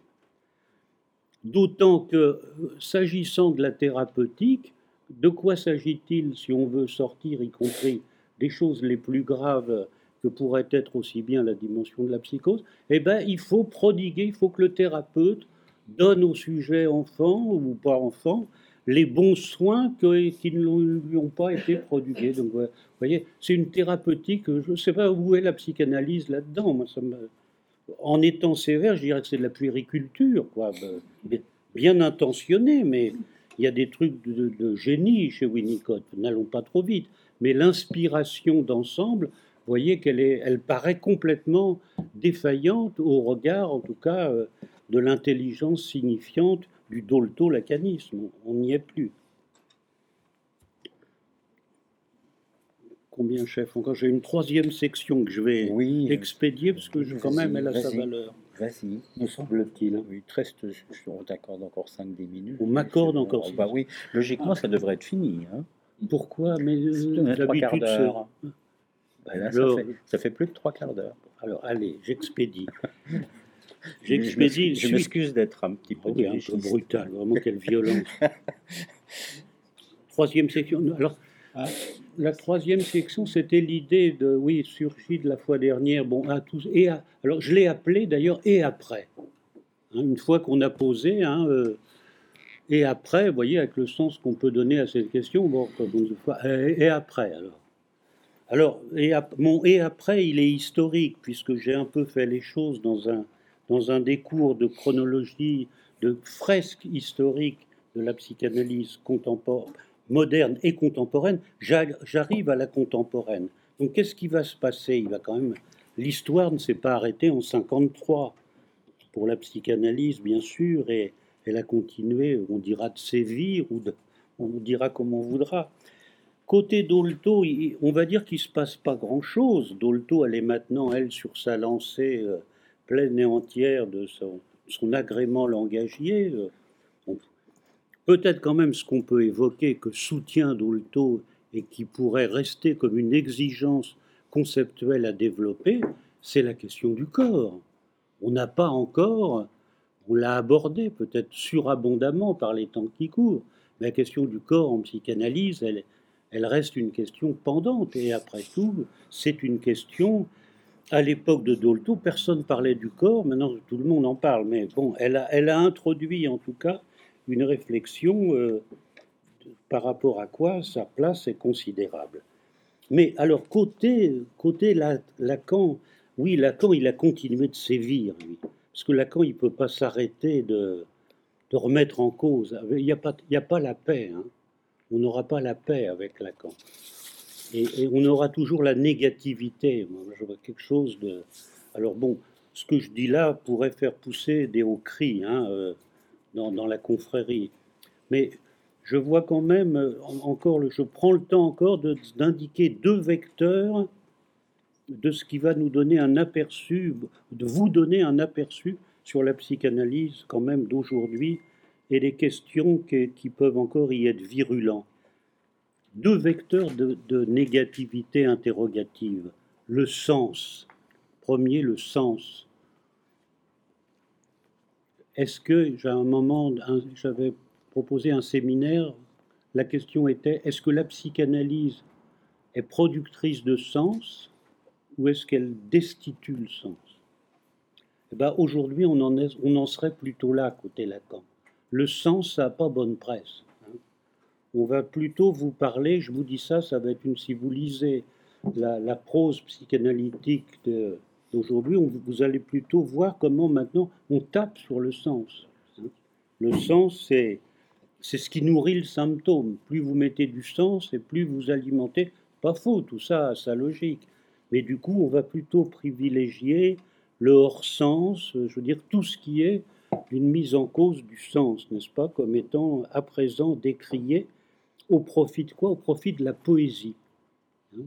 Speaker 2: D'autant que, euh, s'agissant de la thérapeutique, de quoi s'agit-il si on veut sortir, y compris des choses les plus graves que pourrait être aussi bien la dimension de la psychose? Eh bien, il faut prodiguer, il faut que le thérapeute donne au sujet enfant ou pas enfant les bons soins qui ne lui ont pas été prodigués. Donc, voyez, c'est une thérapeutique. Je ne sais pas où est la psychanalyse là-dedans. Moi, ça me... En étant sévère, je dirais que c'est de la puériculture, quoi. Bien intentionné, mais il y a des trucs de, génie chez Winnicott. N'allons pas trop vite. Mais l'inspiration d'ensemble, vous voyez qu'elle elle paraît complètement défaillante au regard, en tout cas, euh, de l'intelligence signifiante du dolto-lacanisme. On n'y est plus. Combien, chef? Encore, j'ai une troisième section que je vais oui, expédier parce que quand même, elle a sa valeur.
Speaker 1: Vas-y, me semble-t-il. Oui, reste, on t'accorde encore 5-10 minutes.
Speaker 2: On m'accorde encore
Speaker 1: Bah oui, logiquement, ça devrait être fini. Hein.
Speaker 2: Pourquoi? Mais
Speaker 1: l'habitude. Ben ça, fait, ça, fait, plus de trois quarts d'heure.
Speaker 2: Alors, allez, j'expédie.
Speaker 1: J'expédie. Je m'excuse d'être un petit peu,
Speaker 2: un peu brutal, vraiment quelle violence. troisième section. Alors, ah. la troisième section, c'était l'idée de, oui, surgit de la fois dernière, bon, à tous, et alors je l'ai appelé d'ailleurs et après. Hein, une fois qu'on a posé, hein, euh, et après, vous voyez, avec le sens qu'on peut donner à cette question, bon, et après alors. Alors, et, mon et après, il est historique, puisque j'ai un peu fait les choses dans un, dans un des cours de chronologie, de fresque historique de la psychanalyse moderne et contemporaine, j'arrive à la contemporaine. Donc, qu'est-ce qui va se passer? Il va quand même. L'histoire ne s'est pas arrêtée en 53 pour la psychanalyse, bien sûr, et elle a continué, on dira de sévir ou de, on dira comme on voudra. Côté Dolto, on va dire qu'il se passe pas grand-chose. Dolto, elle est maintenant, elle, sur sa lancée euh, pleine et entière de son, agrément langagier. Euh, peut-être quand même ce qu'on peut évoquer que soutient Dolto et qui pourrait rester comme une exigence conceptuelle à développer, c'est la question du corps. On n'a pas encore, on l'a abordé peut-être surabondamment par les temps qui courent, mais la question du corps en psychanalyse, elle, elle reste une question pendante. Et après tout, c'est une question. À l'époque de Dolto, personne parlait du corps. Maintenant, tout le monde en parle. Mais bon, elle a, introduit en tout cas une réflexion euh, par rapport à quoi sa place est considérable. Mais alors, côté, Lacan, oui, Lacan, il a continué de sévir, lui. Parce que Lacan, il ne peut pas s'arrêter de, remettre en cause. Il n'y a, pas, a pas la paix. Hein on n'aura pas la paix avec Lacan. Et, on aura toujours la négativité. Je vois quelque chose de. Alors bon, ce que je dis là pourrait faire pousser des hauts cris hein, euh, dans, la confrérie. Mais je vois quand même euh, encore, je prends le temps encore d'indiquer deux vecteurs de ce qui va nous donner un aperçu, de vous donner un aperçu sur la psychanalyse quand même d'aujourd'hui et les questions qui, peuvent encore y être virulents. Deux vecteurs de, négativité interrogative. Le sens. Premier, le sens. Est-ce que, à un moment, j'avais proposé un séminaire, la question était, est-ce que la psychanalyse est productrice de sens ou est-ce qu'elle destitue le sens? Eh ben, Aujourd'hui, on, on en serait plutôt là, côté Lacan le sens n'a pas bonne presse. On va plutôt vous parler, je vous dis ça, ça va être une, si vous lisez la, prose psychanalytique d'aujourd'hui, vous allez plutôt voir comment maintenant on tape sur le sens. Le sens, c'est c'est ce qui nourrit le symptôme. Plus vous mettez du sens et plus vous alimentez. Pas faux, tout ça a sa logique. Mais du coup, on va plutôt privilégier le hors-sens, je veux dire tout ce qui est une mise en cause du sens, n'est-ce pas, comme étant à présent décrié au profit de quoi? Au profit de la poésie. Hein,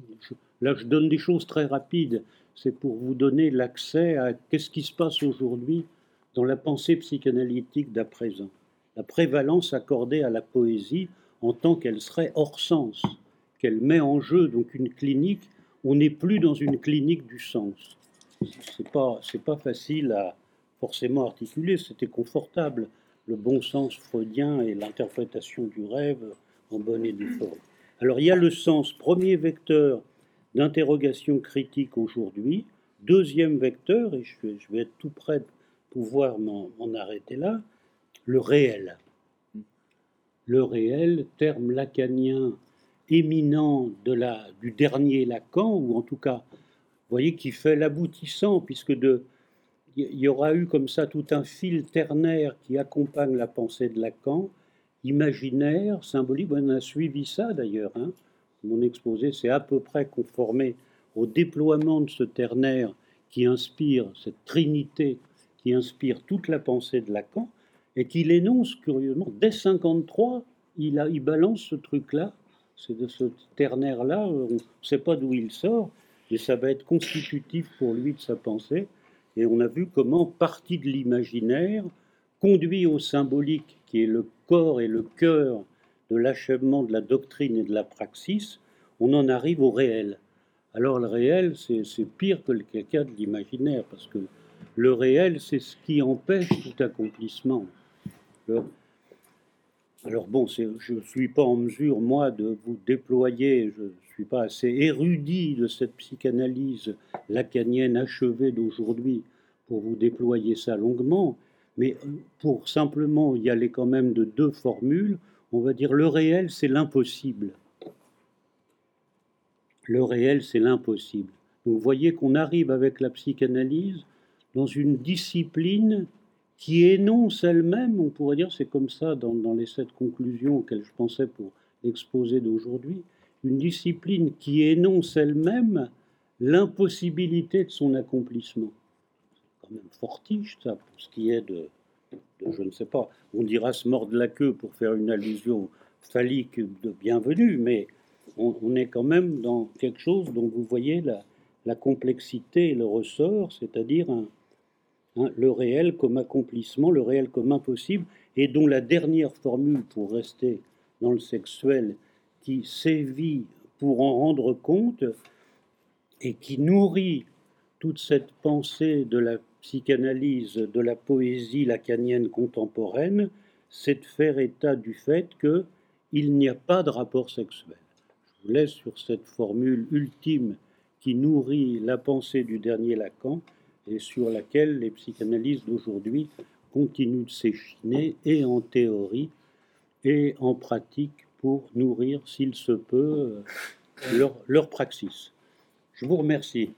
Speaker 2: Là, je donne des choses très rapides. C'est pour vous donner l'accès à qu'est-ce qui se passe aujourd'hui dans la pensée psychanalytique d'à présent. La prévalence accordée à la poésie en tant qu'elle serait hors sens, qu'elle met en jeu donc une clinique. On n'est plus dans une clinique du sens. C'est pas c'est pas facile à forcément articuler. C'était confortable le bon sens freudien et l'interprétation du rêve en bonne et due forme. Alors il y a le sens, premier vecteur d'interrogation critique aujourd'hui, deuxième vecteur, et je vais, être tout près de pouvoir m'en m'en arrêter là, le réel. Le réel, terme lacanien éminent de la, du dernier Lacan, ou en tout cas, vous voyez, qui fait l'aboutissant, puisque de, il y aura eu comme ça tout un fil ternaire qui accompagne la pensée de Lacan, imaginaire, symbolique. On a suivi ça d'ailleurs. hein. Mon exposé s'est à peu près conformé au déploiement de ce ternaire qui inspire cette trinité qui inspire toute la pensée de Lacan et qu'il énonce curieusement dès 53. Il, il balance ce truc-là, c'est de ce ternaire-là. On ne sait pas d'où il sort, mais ça va être constitutif pour lui de sa pensée. Et on a vu comment, partie de l'imaginaire, conduit au symbolique, qui est le corps et le cœur de l'achèvement de la doctrine et de la praxis, on en arrive au réel. Alors le réel, c'est pire que le caca de l'imaginaire, parce que le réel, c'est ce qui empêche tout accomplissement. Le- Alors bon, je ne suis pas en mesure, moi, de vous déployer, je ne suis pas assez érudit de cette psychanalyse lacanienne achevée d'aujourd'hui pour vous déployer ça longuement, mais pour simplement y aller quand même de deux formules, on va dire le réel, c'est l'impossible. Le réel, c'est l'impossible. Donc vous voyez qu'on arrive avec la psychanalyse dans une discipline qui énonce elle-même, on pourrait dire, c'est comme ça dans, dans les sept conclusions auxquelles je pensais pour l'exposé d'aujourd'hui, une discipline qui énonce elle-même l'impossibilité de son accomplissement. Même fortiche, ça, pour ce qui est de, je ne sais pas, on dira se mordre la queue pour faire une allusion phallique de bienvenue, mais on, est quand même dans quelque chose dont vous voyez la, la complexité et le ressort, c'est-à-dire le réel comme accomplissement, le réel comme impossible, et dont la dernière formule, pour rester dans le sexuel, qui sévit pour en rendre compte et qui nourrit toute cette pensée de la psychanalyse, de la poésie lacanienne contemporaine, c'est de faire état du fait que il n'y a pas de rapport sexuel. Je vous laisse sur cette formule ultime qui nourrit la pensée du dernier Lacan et sur laquelle les psychanalystes d'aujourd'hui continuent de s'échiner et en théorie et en pratique pour nourrir, s'il se peut, euh, leur, leur praxis. Je vous remercie.